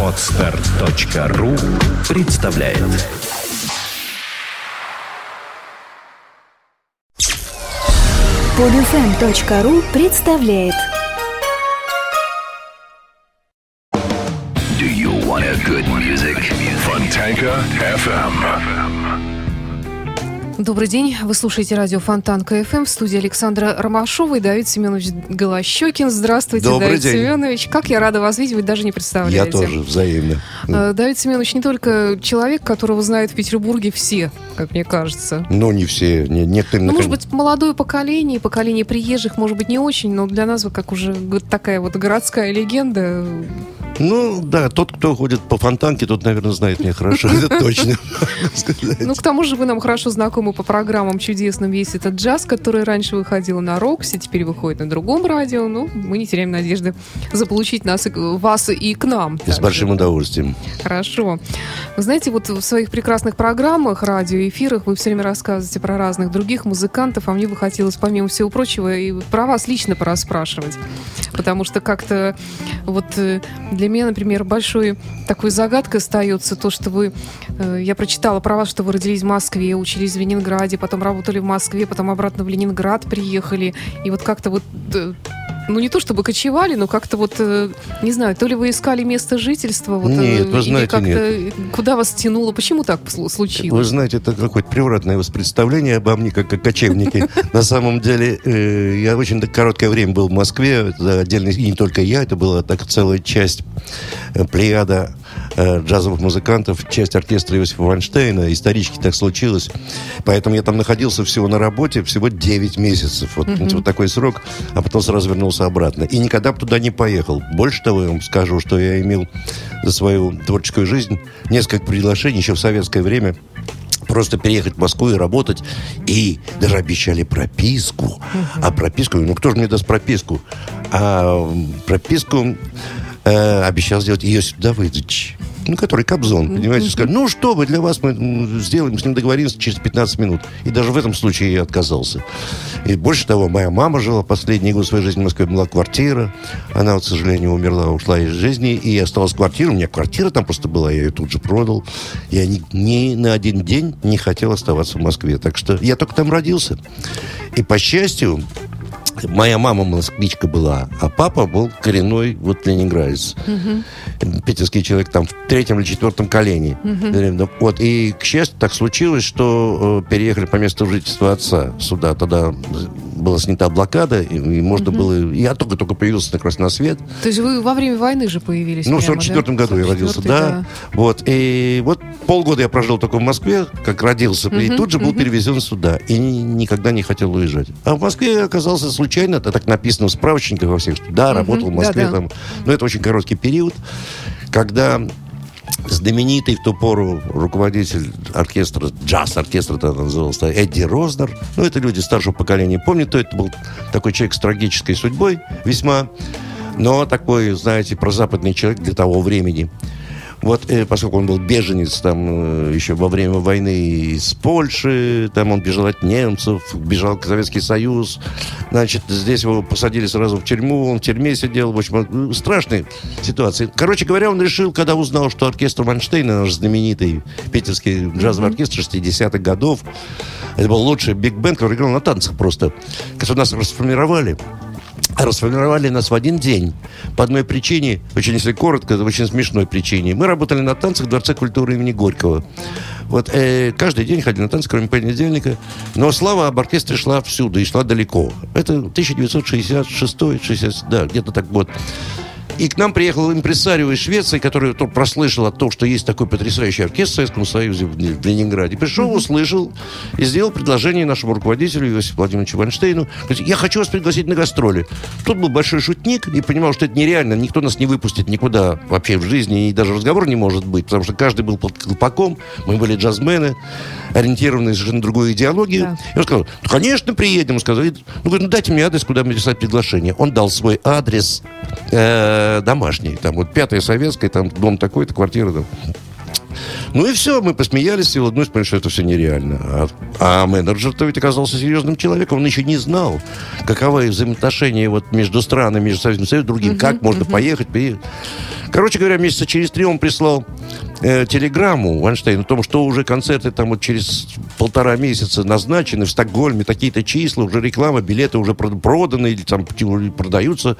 Отстар.ру представляет Podfm.ru представляет Do you want a good music? Fontanka FM. Добрый день. Вы слушаете радио Фонтанка FM в студии Александра Ромашова и Давид Семенович Голощекин. Здравствуйте, Добрый Давид день. Семенович. Как я рада вас видеть, вы даже не Я представляете. тоже, взаимно. Э, Давид Семенович не только человек, которого знают в Петербурге все, как мне кажется. Но не все, не, некоторые... Ну, может быть, молодое поколение, поколение приезжих, может быть, не очень, но для нас вы как уже такая вот городская легенда. Ну, да, тот, кто ходит по фонтанке, тот, наверное, знает меня хорошо, это точно. Ну, к тому же вы нам хорошо знакомы по программам чудесным весь этот джаз, который раньше выходил на Роксе, теперь выходит на другом радио. Ну, мы не теряем надежды заполучить нас, вас и к нам. С большим удовольствием. Хорошо. Вы знаете, вот в своих прекрасных программах, радиоэфирах вы все время рассказываете про разных других музыкантов, а мне бы хотелось, помимо всего прочего, и про вас лично пораспрашивать. Потому что как-то вот э, для меня, например, большой такой загадкой остается то, что вы... э, Я прочитала про вас, что вы родились в Москве, учились в Ленинграде, потом работали в Москве, потом обратно в Ленинград приехали. И вот как-то вот э, ну не то чтобы кочевали, но как-то вот, э, не знаю, то ли вы искали место жительства, вот, Нет, вы знаете, как-то куда вас тянуло, почему так слу- Вы случилось? знаете, это какое-то превратное представление обо мне, как о кочевнике. На самом деле, я очень короткое время был в Москве, отдельно, и не только я, это была так целая часть плеяда э, джазовых музыкантов, часть оркестра Иосифа Вайнштейна. Исторически так случилось. Поэтому я там находился всего на работе, всего 9 месяцев. Вот, понимаете, вот такой срок, а потом сразу вернулся обратно. И никогда бы туда не поехал. Больше того, я вам скажу, что я имел за свою творческую жизнь несколько приглашений еще в советское время просто переехать в Москву и работать. И даже обещали прописку. А прописку, ну кто же мне даст прописку? А прописку э, обещал сделать Иосиф Давыдович. Ну, который Кобзон, понимаете, сказал, ну что вы, для вас мы сделаем, с ним договоримся через 15 минут. И даже в этом случае я отказался. И больше того, моя мама жила последние годы своей жизни в Москве, была квартира. Она, вот, к сожалению, умерла, ушла из жизни, и осталась квартира. У меня квартира там просто была, я ее тут же продал. Я ни, ни на один день не хотел оставаться в Москве. Так что я только там родился. И, по счастью, Моя мама москвичка была, а папа был коренной вот ленинградец. Питерский человек там в третьем или четвертом колене. Наверное, Вот, и, к счастью, так случилось, что э, переехали по месту жительства отца сюда. Тогда была снята блокада, и, и можно было... Я только-только появился на красный свет. То есть вы во время войны же появились Ну, в прямо, 44 да? году я родился, 44-й, да. Вот, и вот полгода я прожил только в Москве, как родился, и тут же был перевезен сюда. И ни- никогда не хотел уезжать. А в Москве я оказался случайно, это так написано в справочниках во всех, что да, работал в Москве да-да. там. Но это очень короткий период, когда знаменитый в ту пору руководитель оркестра, джаз-оркестра тогда назывался, Эдди Рознер. Ну, это люди старшего поколения помнят, то это был такой человек с трагической судьбой весьма, но такой, знаете, прозападный человек для того времени. Вот, э, поскольку он был беженец там э, еще во время войны из Польши, там он бежал от немцев, бежал в Советский Союз, значит, здесь его посадили сразу в тюрьму, он в тюрьме сидел, в общем, э, страшная ситуация. Короче говоря, он решил, когда узнал, что оркестр Вайнштейна, наш знаменитый питерский джазовый оркестр 60-х годов, это был лучший биг-бенд, который играл на танцах просто, который нас расформировали, расформировали нас в один день. По одной причине, очень если коротко, очень смешной причине. Мы работали на танцах в Дворце культуры имени Горького. Вот э, каждый день ходили на танцы, кроме понедельника. Но слава об оркестре шла всюду и шла далеко. Это 1966 60, да, где-то так вот. И к нам приехал импресарио из Швеции, который то прослышал о том, что есть такой потрясающий оркестр в Советском Союзе в Ленинграде. Пришел, услышал и сделал предложение нашему руководителю Иосифу Владимировичу Вайнштейну. Говорит, я хочу вас пригласить на гастроли. Тут был большой шутник и понимал, что это нереально. Никто нас не выпустит никуда вообще в жизни. И даже разговор не может быть, потому что каждый был под колпаком. Мы были джазмены, ориентированные совершенно на другую идеологию. Да. И он сказал, «Ну, конечно, приедем. Он сказал, ну, говорит, ну, дайте мне адрес, куда мне писать приглашение. Он дал свой адрес э, домашний. Там вот пятая советская, там дом такой-то, квартира там. Ну и все, мы посмеялись и улыбнулись, поняли, что это все нереально. А, а менеджер-то ведь оказался серьезным человеком, он еще не знал, каковы взаимоотношения вот между странами, между Советским Союзом и другим, как можно поехать, приехать. Короче говоря, месяца через три он прислал э, телеграмму Вайнштейну о том, что уже концерты там вот через полтора месяца назначены в Стокгольме, такие-то числа, уже реклама, билеты уже прод- проданы или там продаются.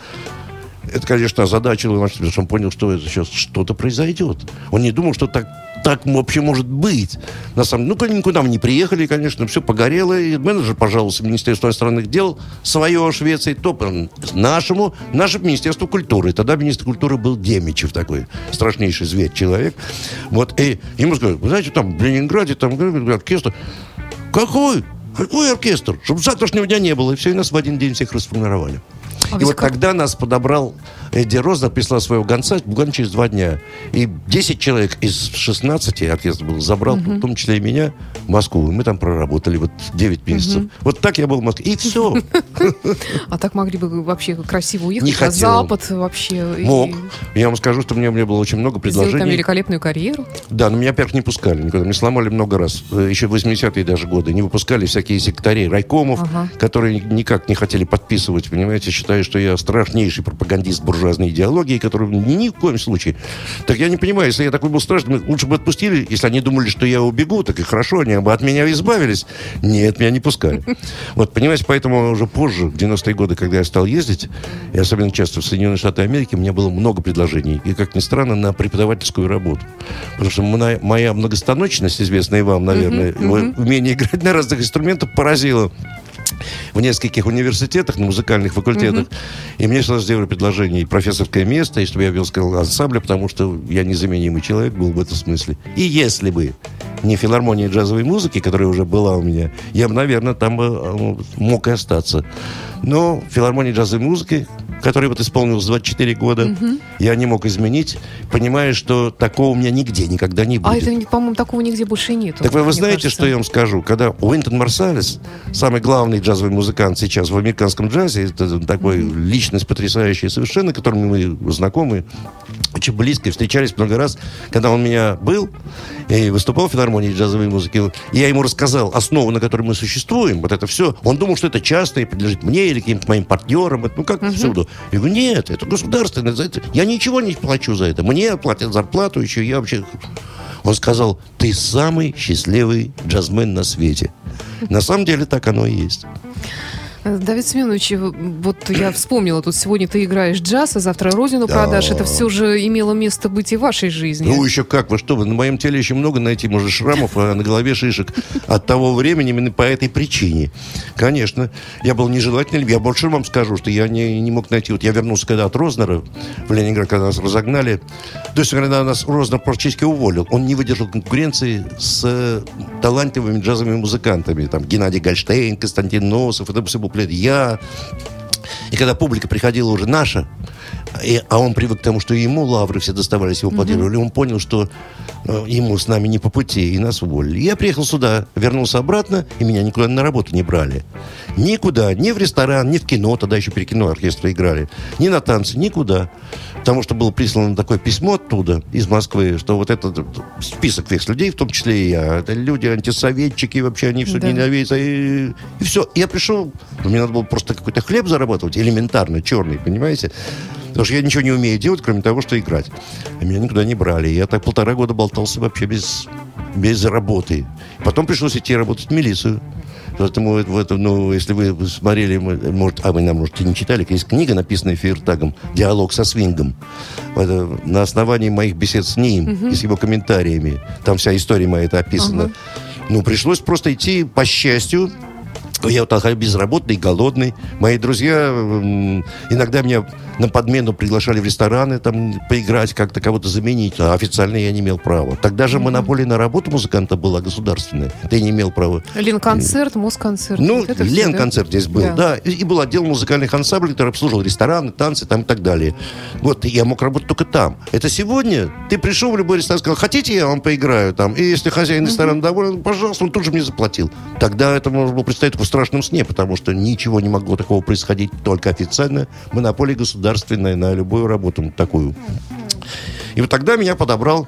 Это, конечно, озадачило потому что он понял, что это сейчас что-то произойдет. Он не думал, что так, так вообще может быть. На самом ну, никуда мы не приехали, конечно, все погорело. И менеджер пожаловался в Министерство иностранных дел свое Швеции, то нашему, нашему Министерству культуры. Тогда министр культуры был Демичев такой, страшнейший зверь, человек. Вот, и ему сказали, вы знаете, там в Ленинграде, там оркестр. Какой? Какой оркестр? Чтобы завтрашнего дня не было. И все, и нас в один день всех расформировали. А и вот как- тогда нас подобрал Эдди Рознер, прислал своего гонца буквально через два дня. И 10 человек из 16 оркестр был, забрал, в том числе и меня, в Москву. И мы там проработали вот 9 месяцев. Вот так я был в Москве. И все. А так могли бы вообще красиво уехать Не хотел. Запад вообще. Мог. Я вам скажу, что мне, мне было очень много Сделать там предложений. великолепную карьеру. Да, но меня, во-первых, не пускали никуда. Меня сломали много раз. Э, Еще в 80-е даже годы. Не выпускали всякие секретари райкомов, которые ни- никак не хотели подписывать, понимаете, считая, что я страшнейший пропагандист буржуазной идеологии, который ни, в коем случае. Так я не понимаю, если я такой был страшный, лучше бы отпустили, если они думали, что я убегу, так и хорошо, они бы от меня избавились. Нет, меня не пускали. Вот, понимаете, поэтому уже позже, в 90-е годы, когда я стал ездить, и особенно часто в Соединенные Штаты Америки, у меня было много предложений. И, как ни странно, на преподавательскую работу. Потому что моя, моя многостаночность, известная вам, наверное, вот умение играть на разных инструментах поразила в нескольких университетах, на музыкальных факультетах. И мне сразу сделали предложение и профессорское место, и чтобы я вел сказал, ансамбля, потому что я незаменимый человек был в этом смысле. И если бы не филармония джазовой музыки, которая уже была у меня, я бы, наверное, там бы э, мог и остаться. Но филармония джазовой музыки, которая вот исполнилась 24 года, я не мог изменить, понимая, что такого у меня нигде никогда не будет. А это, по-моему, такого нигде больше нету. Так вы, вы знаете, кажется. что я вам скажу? Когда Уинтон Марсалес, самый главный джазовый музыкант сейчас в американском джазе, это такой личность потрясающая совершенно, которым мы знакомы, очень близко, встречались много раз, когда он у меня был и выступал в филармонии джазовой музыки, я ему рассказал основу, на которой мы существуем, вот это все. Он думал, что это частное, и принадлежит мне или каким-то моим партнерам, это, ну как всюду. Я говорю, нет, это государственное, за это- я ничего не плачу за это, мне платят зарплату еще, я вообще... Он сказал, ты самый счастливый джазмен на свете. На самом деле так оно и есть. Давид Семенович, вот я вспомнила, тут сегодня ты играешь джаз, а завтра родину Да. продашь. Это все же имело место быть и в вашей жизни. Ну, еще как, вы что, вы, на моем теле еще много найти, может, шрамов, а на голове шишек от того времени именно по этой причине. Конечно, я был нежелательный, я больше вам скажу, что я не, не мог найти, вот я вернулся когда от Рознера в Ленинград, когда нас разогнали, то есть, когда нас Рознер практически уволил, он не выдержал конкуренции с э, талантливыми джазовыми музыкантами, там, Геннадий Гольштейн, Константин Носов, это все буклет, я, и когда публика приходила уже наша, и- а он привык к тому, что ему лавры все доставались, его аплодировали, он понял, что э, ему с нами не по пути, и нас уволили. Я приехал сюда, вернулся обратно, и меня никуда на работу не брали. Никуда, ни в ресторан, ни в кино, тогда еще при кино оркестры играли, ни на танцы, никуда. Потому что было прислано такое письмо оттуда, из Москвы, что вот этот список всех людей, в том числе и я, это люди антисоветчики, вообще они все Да. ненавидят. И, и все. Я пришел, мне надо было просто какой-то хлеб зарабатывать, элементарно, черный, понимаете? Потому что я ничего не умею делать, кроме того, что играть. А меня никуда не брали. Я так полтора года болтался вообще без, без работы. Потом пришлось идти работать в милицию. Поэтому в этом, ну, если вы смотрели, может, а вы, нам, может, и не читали, есть книга, написанная Фейертагом «Диалог со свингом». Это на основании моих бесед с ним и с его комментариями. Там вся история моя это описана. Ну, пришлось просто идти, по счастью, я вот такой безработный, голодный. Мои друзья иногда меня на подмену приглашали в рестораны, там, поиграть, как-то кого-то заменить. А официально я не имел права. Тогда же монополия на работу музыканта была государственная. Ты не имел права. Ленконцерт, Москонцерт. Ну, вот Лен-концерт здесь был, Да. да. И, и был отдел музыкальных ансамблей, который обслуживал рестораны, танцы там и так далее. Вот, я мог работать только там. Это сегодня ты пришел в любой ресторан, сказал, хотите, я вам поиграю там. И если хозяин ресторана доволен, пожалуйста, он тут же мне заплатил. Тогда это можно было представить страшном сне, потому что ничего не могло такого происходить, только официально. Монополия государственная на любую работу такую. И вот тогда меня подобрал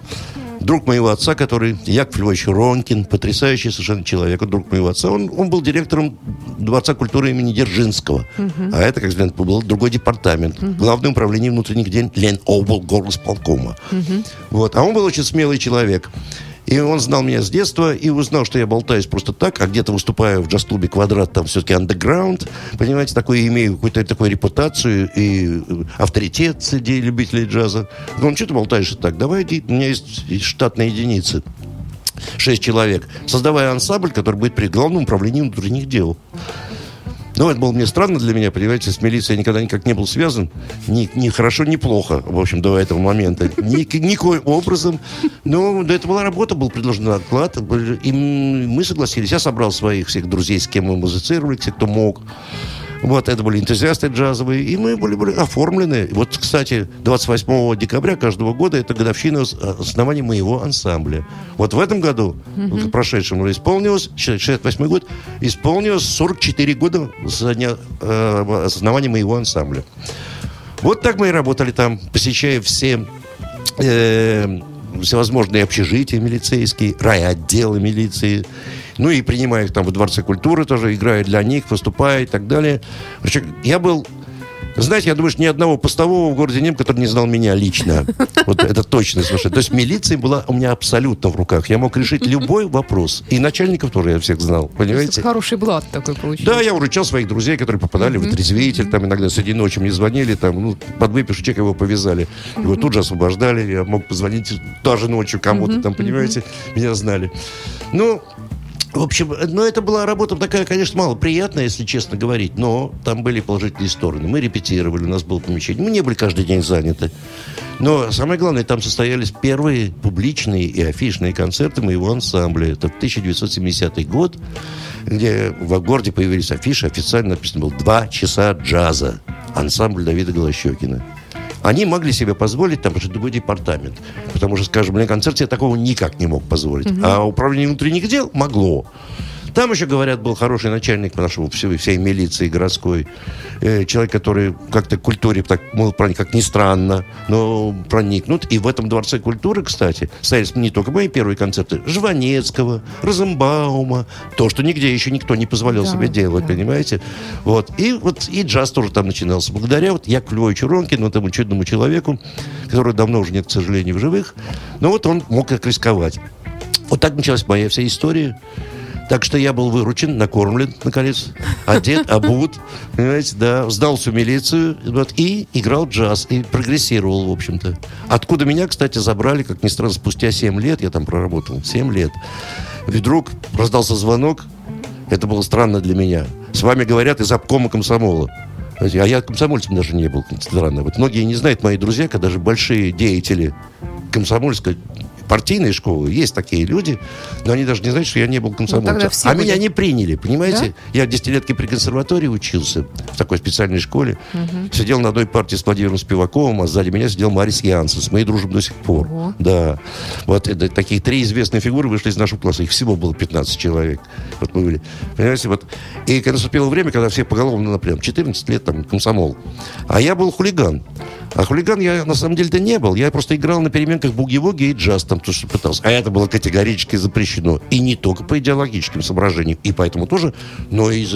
друг моего отца, который Яков Львович Ронкин, потрясающий совершенно человек, друг моего отца, он, он был директором Дворца культуры имени Дзержинского. А это, как знаете, был другой департамент. Главное управление внутренних дел Леноблгорсполкома. горосполкома. Вот. А он был очень смелый человек. И он знал меня с детства и узнал, что я болтаюсь просто так, а где-то выступаю в джаз-клубе «Квадрат», там все-таки андеграунд, понимаете, такой, имею какую-то такую репутацию и э, авторитет среди любителей джаза. Он что ты болтаешь так? Давай, у меня есть штатные единицы. Шесть человек. Создавая ансамбль, который будет при главном управлении внутренних дел. Ну, это было мне странно для меня, понимаете, с милицией я никогда никак не был связан. Ни, ни хорошо, ни плохо, в общем, до этого момента. Ни, никоим образом. Но до этого была работа, был предложен оклад, и мы согласились. Я собрал своих всех друзей, с кем мы музицировали, все, кто мог. Вот, это были энтузиасты джазовые, и мы были, были оформлены. Вот, кстати, 28 декабря каждого года это годовщина основания моего ансамбля. Вот в этом году, mm-hmm. прошедшем, исполнилось, 68 год, исполнилось 44 года со дня э, основания моего ансамбля. Вот так мы и работали там, посещая все э, всевозможные общежития милицейские, райотделы милиции, ну и принимая их там в Дворце культуры тоже, играя для них, выступая и так далее. Я был знаете, я думаю, что ни одного постового в городе нет, который не знал меня лично. Вот это точно совершенно. То есть милиция была у меня абсолютно в руках. Я мог решить любой вопрос. И начальников тоже я всех знал. Понимаете? Хороший блат такой получился. Да, я выручал своих друзей, которые попадали в отрезвитель. Там иногда среди ночи мне звонили, там, ну, под выпишу чек его повязали. Его тут же освобождали. Я мог позвонить даже ночью кому-то там, понимаете? Меня знали. Ну, в общем, ну, это была работа такая, конечно, мало приятная, если честно говорить, но там были положительные стороны. Мы репетировали, у нас было помещение. Мы не были каждый день заняты. Но самое главное, там состоялись первые публичные и афишные концерты моего ансамбля. Это 1970 год, где в городе появились афиши, официально написано было «Два часа джаза». Ансамбль Давида Голощекина. Они могли себе позволить, там другой департамент. Потому что, скажем, на концерте я такого никак не мог позволить. Угу. А управление внутренних дел могло. Там еще, говорят, был хороший начальник нашего всей, всей милиции городской. Э, человек, который как-то к культуре так, мол, проник, как ни странно, но проникнут. И в этом Дворце культуры, кстати, стоялись не только мои первые концерты, Жванецкого, Розенбаума, то, что нигде еще никто не позволял да, себе делать, да. понимаете? Вот. И вот и джаз тоже там начинался. Благодаря вот Якову Львовичу Ронкину, этому чудному человеку, который давно уже нет, к сожалению, в живых, но вот он мог как рисковать. Вот так началась моя вся история. Так что я был выручен, накормлен, наконец, одет, обут, понимаете, да, сдал всю милицию вот, и играл джаз, и прогрессировал, в общем-то. Откуда меня, кстати, забрали, как ни странно, спустя 7 лет, я там проработал, 7 лет. Вдруг раздался звонок, это было странно для меня. С вами говорят из обкома комсомола. А я комсомольцем даже не был, странно. Вот многие не знают, мои друзья, когда даже большие деятели комсомольской партийной школы есть такие люди, но они даже не знают, что я не был комсомольцем. Ну, а были... меня не приняли, понимаете? Да? Я десятилетки при консерватории учился в такой специальной школе. Угу. Сидел на одной партии с Владимиром Спиваковым, а сзади меня сидел Марис Янсен. Мы дружим до сих пор. Ого. Да. Вот это, такие три известные фигуры вышли из нашего класса. Их всего было 15 человек. Вот мы были. Понимаете, вот. И когда наступило время, когда все поголовно, например, 14 лет там комсомол. А я был хулиган. А хулиган я на самом деле-то не был. Я просто играл на переменках буги-вуги и джаз там, то, что пытался. А это было категорически запрещено. И не только по идеологическим соображениям. И поэтому тоже, но и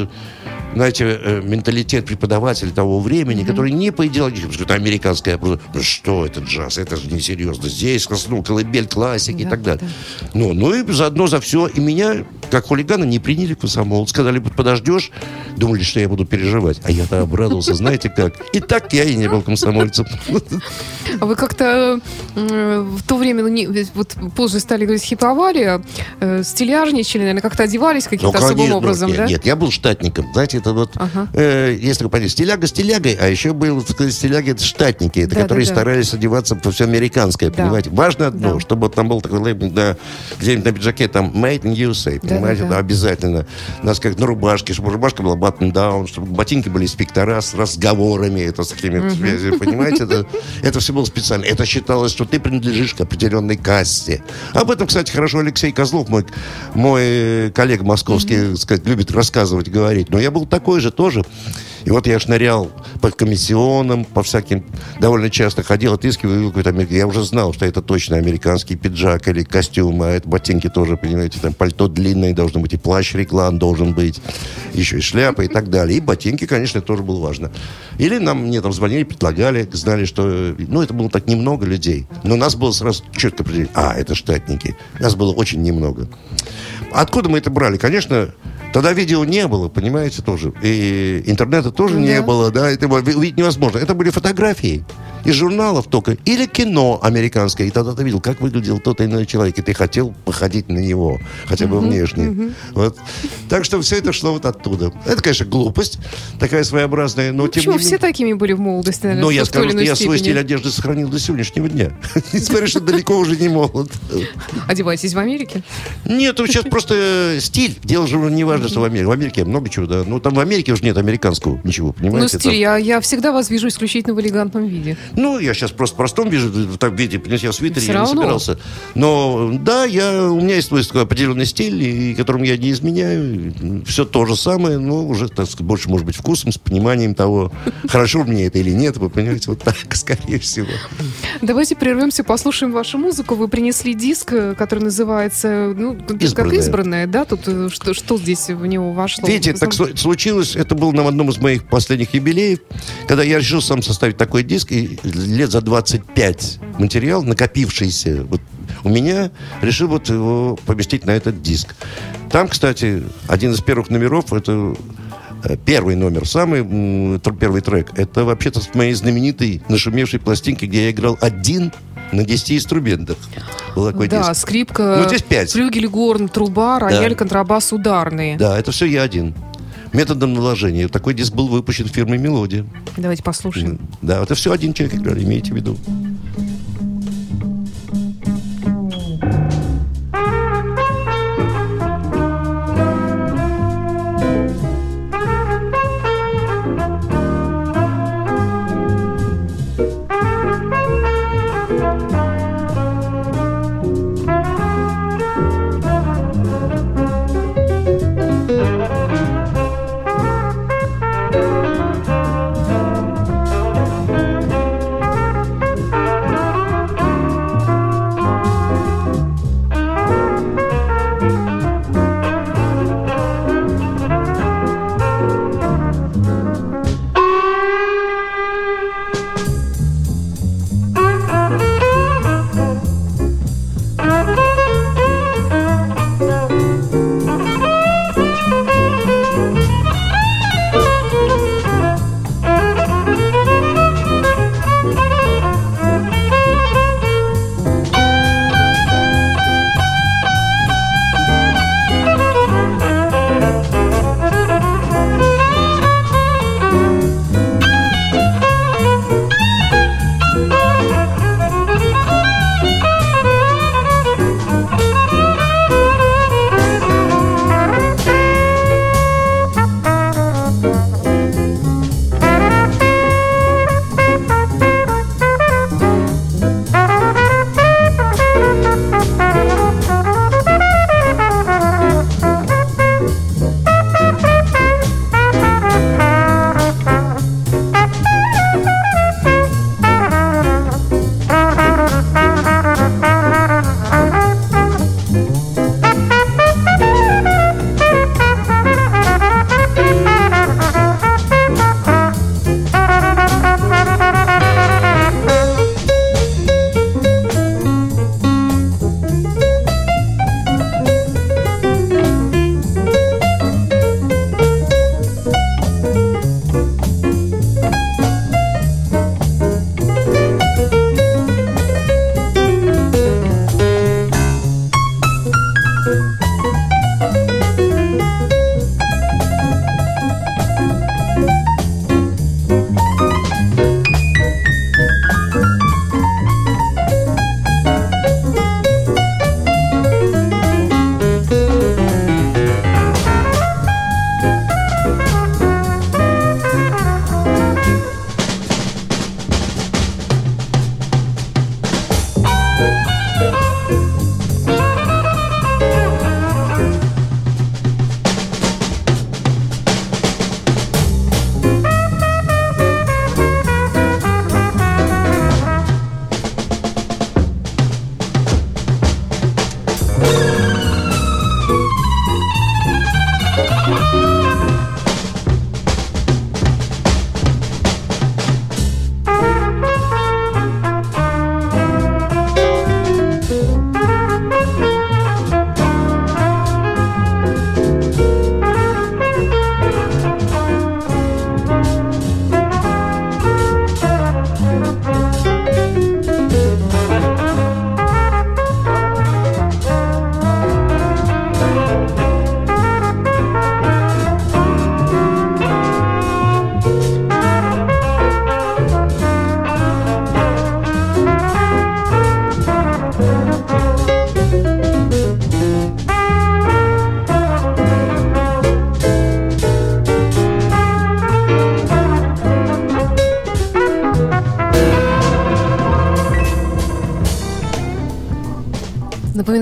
знаете, э, менталитет преподавателя того времени, mm-hmm. который не по идеологическим, что это американская, ну что это джаз, это же несерьезно. Здесь ну, колыбель классики да, и так далее. Да. Ну, ну и заодно за все. И меня, как хулигана, не приняли комсомол. Сказали, подождешь, думали, что я буду переживать. А я-то обрадовался, знаете как. И так я и не был комсомольцем. А вы как-то э, в то время, ну, вот позже стали говорить хип-авария, э, стиляжничали, наверное, как-то одевались каким-то ну, особым образом, да? Нет, я был штатником. Знаете, это вот, ага. э, если вы понимаете, стиляга стилягой, а еще был, стиляги, это штатники, это да, которые да, старались одеваться по все американское, да. понимаете. Важно одно, да. чтобы там был такой лейбл, да, где-нибудь на пиджаке там Made in USA, понимаете, да, да, да. обязательно. У нас как на рубашке, чтобы рубашка была button down, чтобы ботинки были инспектора с разговорами, это с такими связями, понимаете, это, это все было специально. Это считалось, что ты принадлежишь к определенной касте. Об этом, кстати, хорошо Алексей Козлов, мой, мой коллега московский, mm сказать, любит рассказывать, говорить. Но я был такой же тоже. И вот я шнырял по комиссионам, по всяким, довольно часто ходил, отыскивал какой-то американский. Я уже знал, что это точно американский пиджак или костюм, а это ботинки тоже, понимаете, там пальто длинное должно быть, и плащ реклам должен быть, еще и шляпа и так далее. И ботинки, конечно, тоже было важно. Или нам, мне там звонили, предлагали, знали, что... Ну, это было так немного людей. Но нас было сразу четко определить. А, это штатники. Нас было очень немного. Откуда мы это брали? Конечно, Тогда видео не было, понимаете, тоже. И интернета тоже Да. не было, да, это было увидеть невозможно. Это были фотографии из журналов только. Или кино американское. И тогда ты видел, как выглядел тот или иной человек, и ты хотел походить на него, хотя бы внешне. Вот. Так что все это шло вот оттуда. Это, конечно, глупость, такая своеобразная, но Ну, тем почему? не Все менее... такими были в молодости, наверное, Но я скажу, что я свой стиль одежды сохранил до сегодняшнего дня. Несмотря, что далеко уже не молод. Одеваетесь в Америке? Нет, сейчас просто э, стиль. Дело же не важно, что в Америке. В Америке много чего, да. Ну, там в Америке уже нет американского ничего, Ну, понимаете? стиль, Там- я, я всегда вас вижу исключительно в элегантном виде. Ну, я сейчас просто в простом вижу, в таком виде, понимаете, я в свитере, Всё я не равно. собирался. Но, да, я, у меня есть свой такой определенный стиль, и которым я не изменяю. Все то же самое, но уже, так сказать, больше, может быть, вкусом, с пониманием того, хорошо мне это или нет, вы понимаете, вот так, скорее всего. Давайте прервемся, послушаем вашу музыку. Вы принесли диск, э, который называется, ну, как «Избранная». да? Тут э, что, что здесь в него вошло? Видите, так случилось, это было на одном из моих последних юбилеев, когда я решил сам составить такой диск, и лет за 25 материал, накопившийся вот у меня, решил вот его поместить на этот диск. Там, кстати, один из первых номеров, это э, первый номер, самый первый трек, это вообще-то с моей знаменитой нашумевшей пластинки, где я играл один на 10 инструментах. Был такой Да, диск. скрипка, Ну, здесь пять. флюгель, горн, труба, рояль, контрабас, ударные. Да, это все я один. Методом наложения. Такой диск был выпущен фирмой «Мелодия». Давайте послушаем. Да, это все один человек играли, имейте в виду.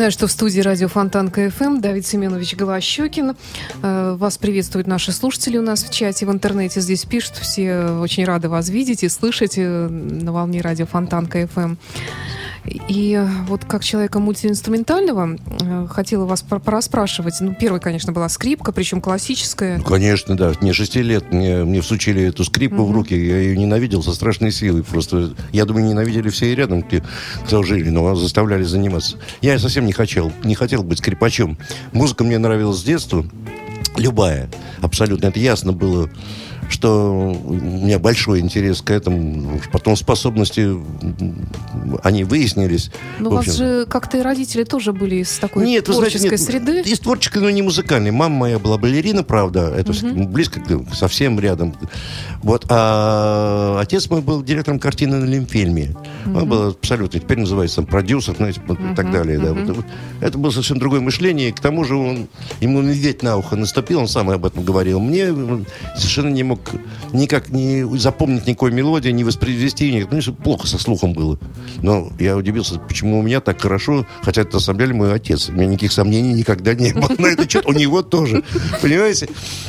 Напоминаю, что в студии радио Фонтанка FM Давид Семенович Голощекин. Э, вас приветствуют наши слушатели у нас в чате, в интернете. Здесь пишут, все очень рады вас видеть и слышать э, на волне радио Фонтанка FM. И вот как человека мультиинструментального э, хотела вас пораспрашивать. Ну, первой, конечно, была скрипка, причем классическая. Ну, конечно, да. Мне шести лет, мне, мне всучили эту скрипку mm-hmm. в руки, я ее ненавидел со страшной силой. Просто, я думаю, ненавидели все и рядом, где, кто жили, но заставляли заниматься. Я совсем не хотел, не хотел быть скрипачом. Музыка мне нравилась с детства, любая, абсолютно. Это ясно было что у меня большой интерес к этому. Потом способности, они выяснились. Но у вас же как-то и родители тоже были из такой нет, творческой знаете, нет, среды. Из творческой, но не музыкальной. Мама моя была балерина, правда, это угу. близко, совсем рядом. Вот. А отец мой был директором картины на Лимфильме. Угу. Он был абсолютно, теперь называется там, продюсер, знаете, угу. и так далее. Да. Вот, это было совсем другое мышление. К тому же он, ему медведь на ухо наступил, он сам об этом говорил. Мне совершенно не мог мог никак не запомнить никакой мелодии, не воспроизвести. Ни, ну, плохо со слухом было. Но я удивился, почему у меня так хорошо, хотя это на самом деле мой отец. У меня никаких сомнений никогда не было на это что У него тоже. Понимаете?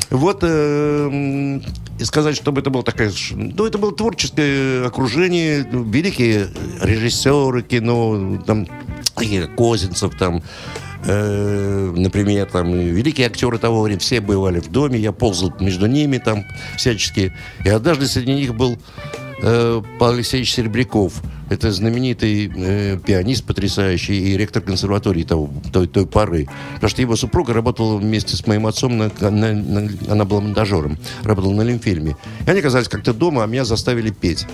Вот э, сказать, чтобы это было такое... Ну, это было творческое окружение, великие режиссеры кино, там, Козинцев, там, Э, например, там, великие актеры того времени, все бывали в доме, я ползал между ними там всячески. И однажды среди них был э, Павел Алексеевич Серебряков. Это знаменитый э, пианист потрясающий и ректор консерватории того, той, той поры. Потому что его супруга работала вместе с моим отцом, на, на, на, она была монтажером, работала на Лимфильме. И они оказались как-то дома, а меня заставили петь.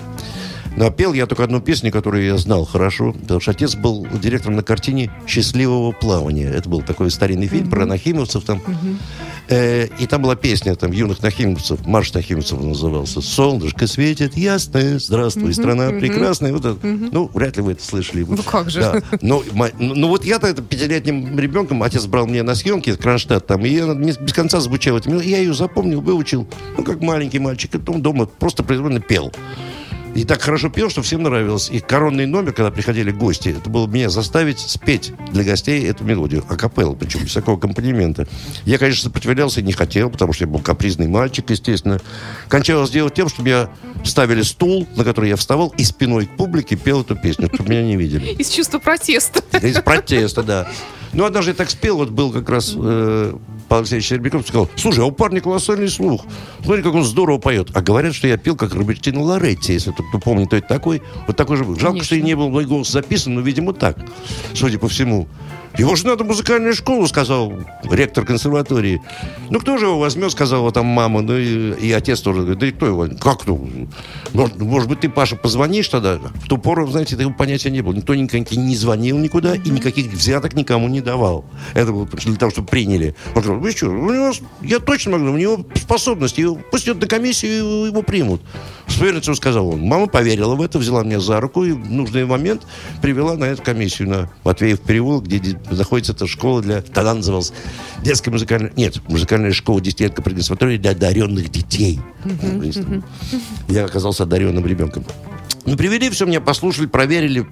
Но пел я только одну песню, которую я знал хорошо, потому что отец был директором на картине «Счастливого плавания». Это был такой старинный фильм mm-hmm. про нахимовцев там. Mm-hmm. Э, и там была песня там юных нахимовцев, марш нахимовцев назывался. «Солнышко светит ясное, здравствуй, mm-hmm. страна mm-hmm. прекрасная». Вот это. Mm-hmm. Ну, вряд ли вы это слышали. Ну, как же. Да. Но, ну, ну, вот я-то это пятилетним ребенком, отец брал меня на съемки, Кронштадт там, и я без конца звучала. Я ее запомнил, выучил, ну, как маленький мальчик. И потом дома просто произвольно пел. И так хорошо пел, что всем нравилось. И коронный номер, когда приходили гости, это было меня заставить спеть для гостей эту мелодию. Акапелла, причем без всякого аккомпанемента. Я, конечно, сопротивлялся и не хотел, потому что я был капризный мальчик, естественно. Кончалось дело тем, что меня ставили стул, на который я вставал, и спиной к публике пел эту песню, чтобы меня не видели. Из чувства протеста. Из протеста, да. Ну, однажды я так спел, вот был как раз э, Павел Алексеевич Щербяков, сказал, слушай, а у парня колоссальный слух. Смотри, как он здорово поет. А говорят, что я пел как Робертино Лоретти, если кто помнит, кто это такой. Вот такой же. Жалко, Конечно. что и не был мой голос записан, но, видимо, так, судя по всему. Его же надо музыкальную школу, сказал ректор консерватории. Ну, кто же его возьмет, сказала там мама, ну и, и отец тоже говорит, да и кто его, как кто? Может, может быть, ты, Паша, позвонишь тогда? В ту пору, знаете, такого понятия не было. Никто никаких не звонил никуда и никаких взяток никому не давал. Это было для того, чтобы приняли. Он сказал, вы что, у него, я точно могу, у него способности, пусть идет на комиссию, его примут. С уверенностью сказал он. Мама поверила в это, взяла меня за руку и в нужный момент привела на эту комиссию на Матвеев переулок, где находится эта школа для... Тогда называлась детская музыкальная... Нет, музыкальная школа десятилетка при консерватории для одаренных детей. Я оказался одаренным ребенком. Ну, привели все, меня послушали, проверили.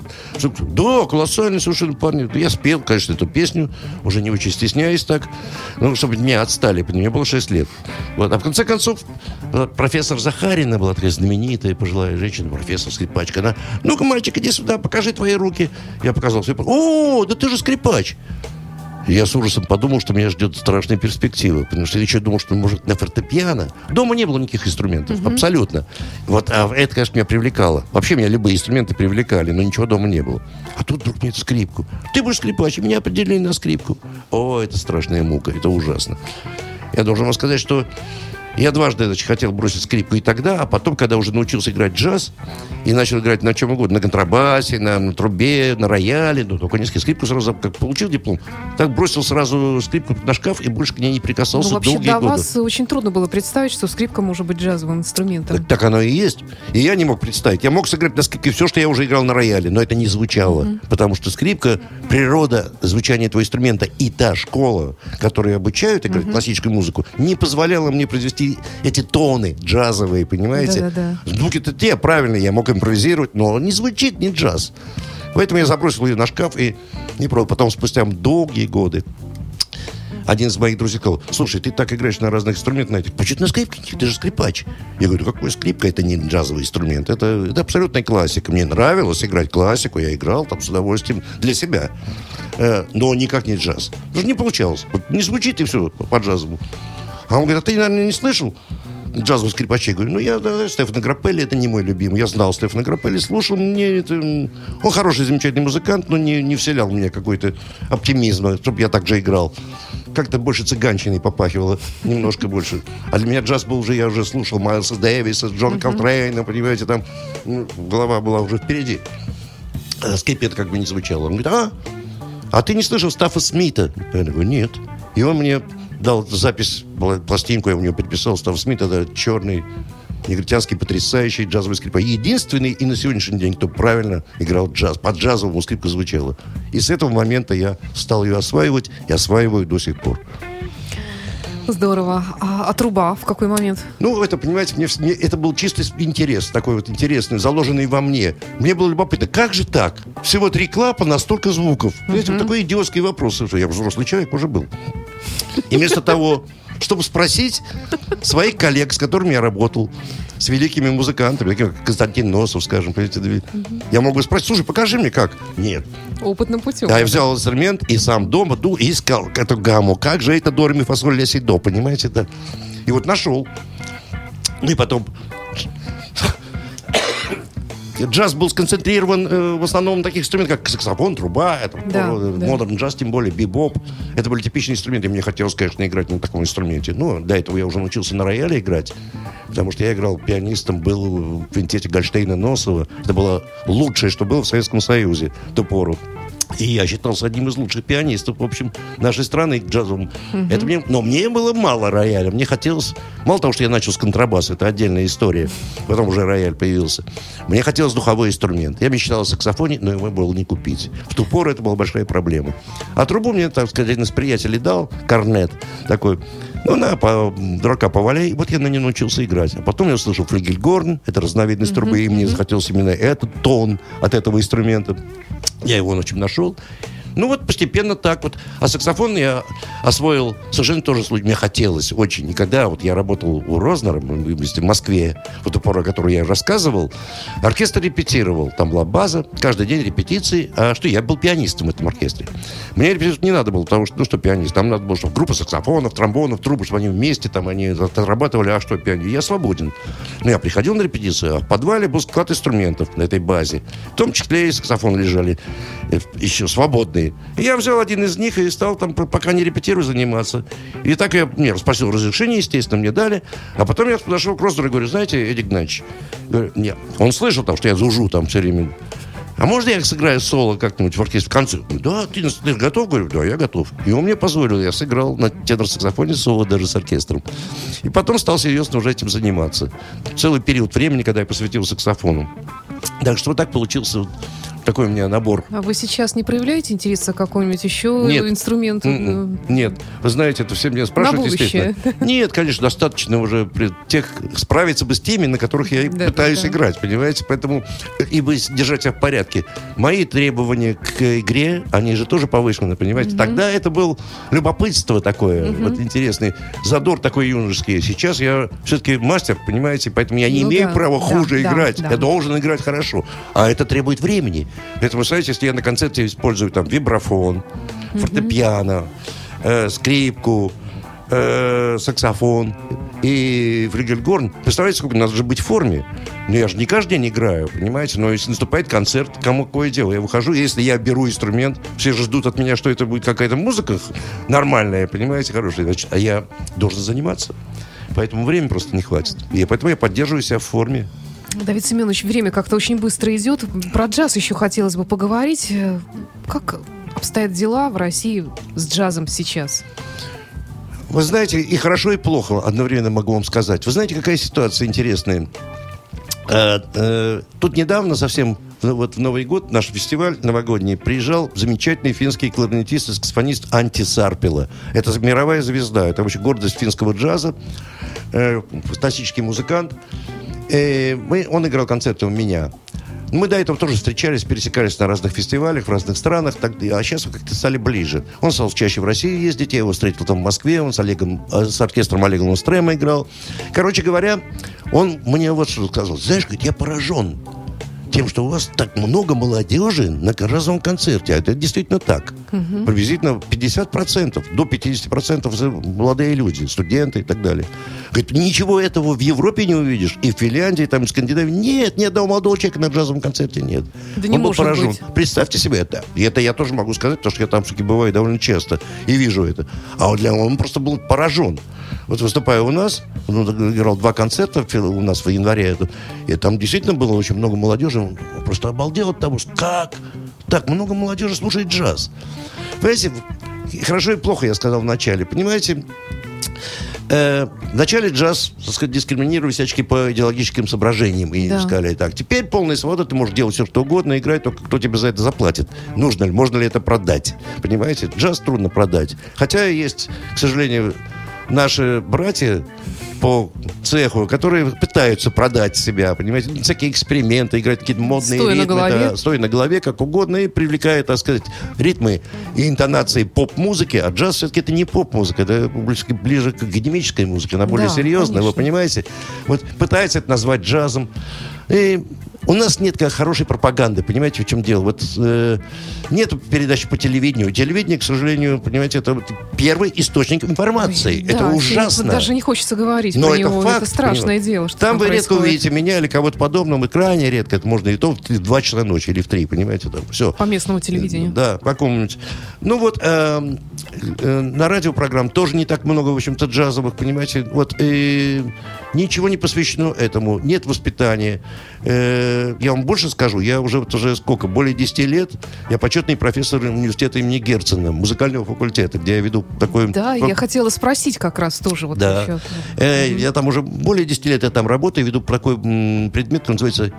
Да, колоссальный совершенно парни. Я спел, конечно, эту песню, уже не очень стесняясь так, ну, чтобы меня отстали, мне было 6 лет. Вот. А в конце концов, профессор Захарина была такая знаменитая пожилая женщина, профессор скрипачка. Она, ну-ка, мальчик, иди сюда, покажи твои руки. Я показал. О, да ты же скрипач. Я с ужасом подумал, что меня ждет страшная перспектива, потому что я еще думал, что, может, на фортепиано. Дома не было никаких инструментов, угу. абсолютно. Вот, а это, конечно, меня привлекало. Вообще меня любые инструменты привлекали, но ничего дома не было. А тут вдруг мне эту скрипку. Ты будешь скрипач, меня определили на скрипку. О, это страшная мука, это ужасно. Я должен вам сказать, что я дважды значит, хотел бросить скрипку и тогда, а потом, когда уже научился играть джаз и начал играть на чем угодно, на контрабасе, на, на трубе, на рояле, ну, только несколько скрипку сразу, как получил диплом, так бросил сразу скрипку на шкаф и больше к ней не прикасался ну, вообще долгие для годы. вас очень трудно было представить, что скрипка может быть джазовым инструментом. Так, так оно и есть. И я не мог представить. Я мог сыграть на скрипке все, что я уже играл на рояле, но это не звучало. Mm-hmm. Потому что скрипка, природа звучания этого инструмента и та школа, которая обучают играть mm-hmm. классическую музыку, не позволяла мне произвести эти, эти тоны джазовые, понимаете? Звуки-то те правильные, я мог импровизировать, но не звучит не джаз. Поэтому я забросил ее на шкаф и не пробовал. Потом, спустя долгие годы, один из моих друзей сказал, слушай, ты так играешь на разных инструментах, на почему ты на скрипке? Ты же скрипач. Я говорю, какой скрипка? Это не джазовый инструмент, это, это абсолютная классика. Мне нравилось играть классику, я играл там с удовольствием для себя. Э, но никак не джаз. Потому что не получалось. Не звучит и все по джазовому. А он говорит, а ты, наверное, не слышал? джазовых скрипачей. Говорю, ну, я да, Стефана Граппелли, это не мой любимый. Я знал Стефана Граппелли, слушал. Мне это... Он хороший, замечательный музыкант, но не, не вселял меня какой-то оптимизм, чтобы я так же играл. Как-то больше цыганщиной попахивало, немножко больше. А для меня джаз был уже, я уже слушал Майлса Дэвиса, Джона Колтрейна, понимаете, там ну, голова была уже впереди. А скрипет как бы не звучало. Он говорит, а, а ты не слышал Стаффа Смита? Я говорю, нет. И он мне дал запись, пластинку я у него переписал, Став Смит, это черный негритянский потрясающий джазовый скрипач. Единственный и на сегодняшний день, кто правильно играл джаз. Под джазовому скрипка звучала. И с этого момента я стал ее осваивать и осваиваю до сих пор. Здорово. А, а труба в какой момент? Ну, это, понимаете, мне, мне это был чистый интерес, такой вот интересный, заложенный во мне. Мне было любопытно, как же так? Всего три клапана, столько звуков. Понимаете, uh-huh. вот такой идиотский вопрос. Что я взрослый человек уже был. И вместо того, чтобы спросить своих коллег, с которыми я работал, с великими музыкантами, как Константин Носов, скажем, я могу спросить, слушай, покажи мне как. Нет. Опытным путем. Да, я взял инструмент и сам дома дул и искал эту гамму. Как же это до, ми, фасоль, ля, си, до, понимаете? Да? И вот нашел. Ну и потом джаз был сконцентрирован э, в основном на таких инструментах, как саксофон, труба, это да, модерн да. джаз, тем более бибоп. Это были типичные инструменты. Мне хотелось, конечно, играть на таком инструменте. Но до этого я уже научился на рояле играть, потому что я играл пианистом, был в квинтете Гольштейна Носова. Это было лучшее, что было в Советском Союзе в ту пору. И я считался одним из лучших пианистов, в общем, нашей страны джазом. Угу. Это мне, но мне было мало рояля. Мне хотелось... Мало того, что я начал с контрабаса, это отдельная история. Потом уже рояль появился. Мне хотелось духовой инструмент. Я мечтал о саксофоне, но его было не купить. В ту пору это была большая проблема. А трубу мне, так сказать, один из приятелей дал, корнет такой. Ну, на, по, дурака поваляй. Вот я на ней научился играть. А потом я услышал флигельгорн, это разновидность трубы, и мне захотелось именно этот тон от этого инструмента. Я его, в общем, нашел пошел. Ну вот постепенно так вот. А саксофон я освоил совершенно тоже случай. Мне хотелось очень. И когда вот я работал у Рознера в Москве, в ту пору, о которой я рассказывал, оркестр репетировал. Там была база, каждый день репетиции. А что, я был пианистом в этом оркестре. Мне репетировать не надо было, потому что, ну что пианист, там надо было, чтобы группа саксофонов, тромбонов, трубы, чтобы они вместе там они отрабатывали, а что пианист. Я свободен. Но я приходил на репетицию, а в подвале был склад инструментов на этой базе. В том числе и саксофоны лежали э, еще свободные выходные. И я взял один из них и стал там, пока не репетирую, заниматься. И так я мне спросил разрешение, естественно, мне дали. А потом я подошел к Роздору и говорю, знаете, Эдик говорю, нет. Он слышал там, что я зужу там все время. А можно я сыграю соло как-нибудь в оркестре в конце? Да, ты, ты готов? Говорю, да, я готов. И он мне позволил, я сыграл на тенор-саксофоне соло даже с оркестром. И потом стал серьезно уже этим заниматься. Целый период времени, когда я посвятил саксофону. Так что вот так получился такой у меня набор. А вы сейчас не проявляете интереса к какому-нибудь еще Нет. инструменту? М-м. Нет. Вы знаете, это все меня спрашивают, естественно. Нет, конечно, достаточно уже тех справиться бы с теми, на которых я да, пытаюсь да. играть, понимаете? Поэтому и бы держать себя в порядке. Мои требования к игре, они же тоже повышены, понимаете? Угу. Тогда это был любопытство такое, угу. вот интересный задор такой юношеский. Сейчас я все-таки мастер, понимаете? Поэтому я не ну, имею да, права да, хуже да, играть. Да. Я должен играть хорошо. А это требует времени. Это, вы знаете, если я на концерте использую там вибрафон, mm-hmm. фортепиано, э, скрипку, э, саксофон и флигельгорн, представляете, сколько надо же быть в форме. Ну, я же не каждый день играю, понимаете? Но если наступает концерт, кому какое дело? Я выхожу, если я беру инструмент, все же ждут от меня, что это будет какая-то музыка нормальная, понимаете, хорошая. Значит, а я должен заниматься. Поэтому времени просто не хватит. И поэтому я поддерживаю себя в форме. Давид Семенович, время как-то очень быстро идет. Про джаз еще хотелось бы поговорить. Как обстоят дела в России с джазом сейчас? Вы знаете, и хорошо, и плохо одновременно могу вам сказать. Вы знаете, какая ситуация интересная? Э, э, тут недавно совсем вот в Новый год наш фестиваль новогодний приезжал замечательный финский кларнетист и саксофонист Анти Сарпила. Это мировая звезда, это вообще гордость финского джаза, э, фантастический музыкант. Э, мы, он играл концерты у меня. Мы до этого тоже встречались, пересекались на разных фестивалях в разных странах, так, а сейчас как-то стали ближе. Он стал чаще в России ездить, я его встретил там в Москве, он с, Олегом, э, с оркестром Олега Лунстрема играл. Короче говоря, он мне вот что сказал. Знаешь, говорит, я поражен тем, что у вас так много молодежи на разовом концерте. А это действительно так. Угу. Приблизительно 50%, до 50% молодые люди, студенты и так далее. Говорит, ничего этого в Европе не увидишь. И в Финляндии, там, в Скандинавии. Нет, ни одного молодого человека на джазовом концерте нет. Да не Он был поражен. Быть. Представьте себе это. И это я тоже могу сказать, потому что я там все-таки бываю довольно часто и вижу это. А вот для он просто был поражен. Вот выступая у нас, он играл два концерта у нас в январе, и там действительно было очень много молодежи. Он просто обалдел от того, что как так много молодежи слушает джаз. Понимаете, хорошо и плохо, я сказал вначале. Понимаете, э, вначале джаз, так сказать, дискриминировали всячески по идеологическим соображениям. И да. сказали так, теперь полная свобода, ты можешь делать все, что угодно, играть, только кто тебе за это заплатит. Нужно ли, можно ли это продать? Понимаете, джаз трудно продать. Хотя есть, к сожалению, наши братья по цеху, которые пытаются продать себя, понимаете, ну, всякие эксперименты, играть какие-то модные стоя ритмы, на голове. Да, стоя на голове, как угодно, и привлекая, так сказать, ритмы и интонации поп-музыки, а джаз все-таки это не поп-музыка, это ближе, к академической музыке, она более да, серьезная, конечно. вы понимаете? Вот пытается это назвать джазом. И у нас нет как хорошей пропаганды, понимаете, в чем дело? Вот э, нет передач по телевидению. Телевидение, к сожалению, понимаете, это первый источник информации. Ой, это да, ужасно. Даже не хочется говорить Но про это него. Факт, это страшное понимаете? дело. Что там, там вы происходит. редко увидите меня или кого-то подобного, и крайне редко. Это можно и то в 2 часа ночи или в 3, понимаете? Там, все. По местному телевидению. Да, по какому-нибудь. Ну вот, э, э, на радиопрограмм тоже не так много, в общем-то, джазовых, понимаете. Вот, э, ничего не посвящено этому. Нет воспитания. Э, я вам больше скажу, я уже, вот уже сколько, более 10 лет, я почетный профессор университета имени Герцена, музыкального факультета, где я веду такой... Да, я хотела спросить как раз тоже. Вот да. Еще. Э, Я там уже более 10 лет я там работаю, веду такой м, предмет, который называется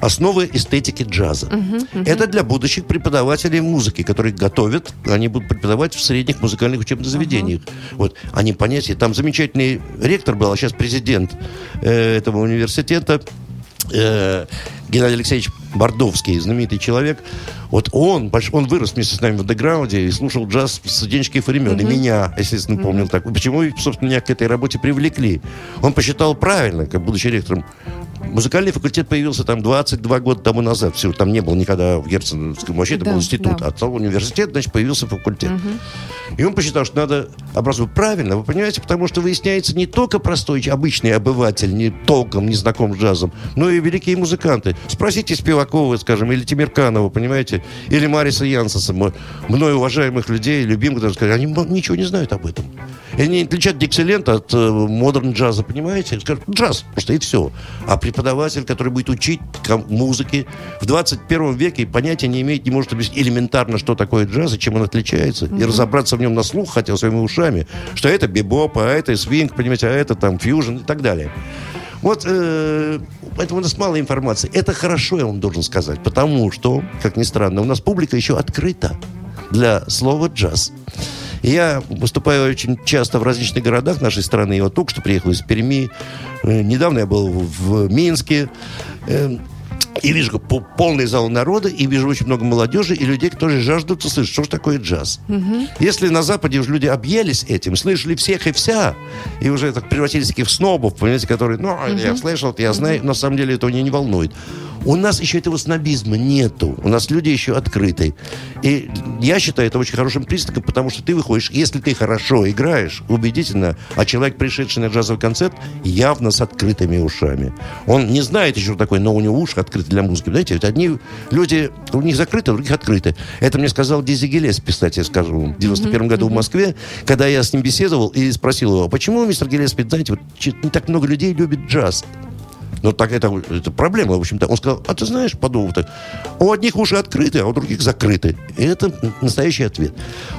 «Основы эстетики джаза». Угу, угу. Это для будущих преподавателей музыки, которые готовят, они будут преподавать в средних музыкальных учебных заведениях. Угу. Вот, они понятия. Там замечательный ректор был, а сейчас президент э, этого университета, э, Геннадий Алексеевич Бордовский, знаменитый человек, вот он, он вырос вместе с нами в андеграунде и слушал джаз с студенческих времен. Mm-hmm. И меня, естественно, mm-hmm. помнил так. Почему, собственно, меня к этой работе привлекли? Он посчитал правильно, как будучи ректором. Музыкальный факультет появился там 22 года тому назад. Все, там не было никогда в Герценовском. Вообще это да, был институт. Да. А от университет, значит, появился факультет. Угу. И он посчитал, что надо образовать правильно. Вы понимаете, потому что выясняется не только простой обычный обыватель, не толком не знаком с джазом, но и великие музыканты. Спросите Спивакова, скажем, или Тимирканова, понимаете, или Мариса Янсенса, мной уважаемых людей, любимых, даже сказать, они ничего не знают об этом. И они отличают дикселент от э, модерн джаза, понимаете? Скажут, джаз, просто и все. А преподаватель, который будет учить музыке в 21 веке, понятия не имеет, не может объяснить элементарно, что такое джаз и чем он отличается. Mm-hmm. И разобраться в нем на слух хотел своими ушами, что это бибоп, а это свинг, понимаете, а это там фьюжн и так далее. Вот э, поэтому у нас мало информации. Это хорошо, я вам должен сказать, потому что, как ни странно, у нас публика еще открыта для слова джаз. Я выступаю очень часто в различных городах нашей страны. Я вот только что приехал из Перми. Э, недавно я был в Минске. И вижу полный зал народа, и вижу очень много молодежи и людей, которые жаждут услышать, что же такое джаз. Угу. Если на Западе уже люди объелись этим, слышали всех и вся, и уже так превратились в таких снобов, понимаете, которые, ну, угу. я слышал, я знаю, угу. на самом деле это меня не волнует. У нас еще этого снобизма нету. У нас люди еще открыты. И я считаю это очень хорошим признаком, потому что ты выходишь, если ты хорошо играешь, убедительно, а человек, пришедший на джазовый концерт, явно с открытыми ушами. Он не знает еще, что такое, но у него уши открыты для музыки. Знаете, ведь одни люди, у них закрыты, у других открыты. Это мне сказал Дизи Гелес, кстати, скажу, в 91 году в Москве, когда я с ним беседовал и спросил его, почему мистер Гелес, знаете, вот не так много людей любит джаз. Но так это, это проблема, в общем-то. Он сказал, а ты знаешь, подумал так, у одних уши открыты, а у других закрыты. И это настоящий ответ.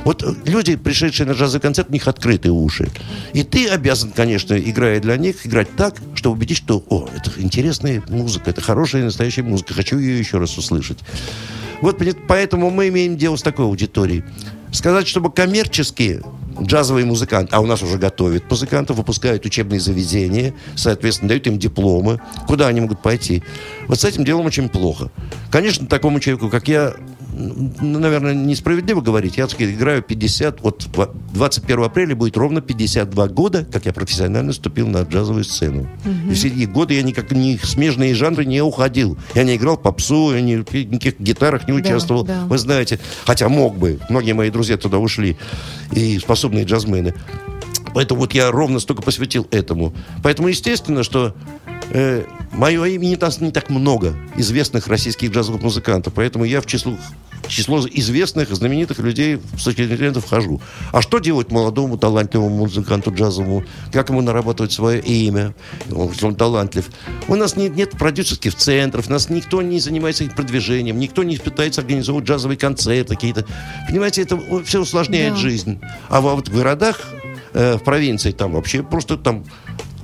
Вот люди, пришедшие на джазовый концерт, у них открытые уши. И ты обязан, конечно, играя для них, играть так, чтобы убедить, что, о, это интересная музыка, это хорошая настоящая музыка, хочу ее еще раз услышать. Вот поэтому мы имеем дело с такой аудиторией. Сказать, чтобы коммерчески джазовый музыкант, а у нас уже готовят музыкантов, выпускают учебные заведения, соответственно, дают им дипломы, куда они могут пойти. Вот с этим делом очень плохо. Конечно, такому человеку, как я, наверное, несправедливо говорить. Я, так играю 50... Вот 21 апреля будет ровно 52 года, как я профессионально вступил на джазовую сцену. И все эти годы я никак ни в смежные жанры не уходил. Я не играл попсу, я ни в никаких гитарах не участвовал. да. Вы знаете, хотя мог бы. Многие мои друзья туда ушли. И способные джазмены. Поэтому вот я ровно столько посвятил этому. Поэтому естественно, что э, мое имя не, так- не так много известных российских джазовых музыкантов. Поэтому я в число, в число известных, знаменитых людей с точки зрения вхожу. А что делать молодому, талантливому музыканту джазовому? Как ему нарабатывать свое имя? Он, он талантлив. У нас нет, нет продюсерских центров, у нас никто не занимается их продвижением, никто не пытается организовывать джазовые концерты какие-то. Понимаете, это все усложняет Да. жизнь. А вот в городах, э, в провинции, там вообще просто там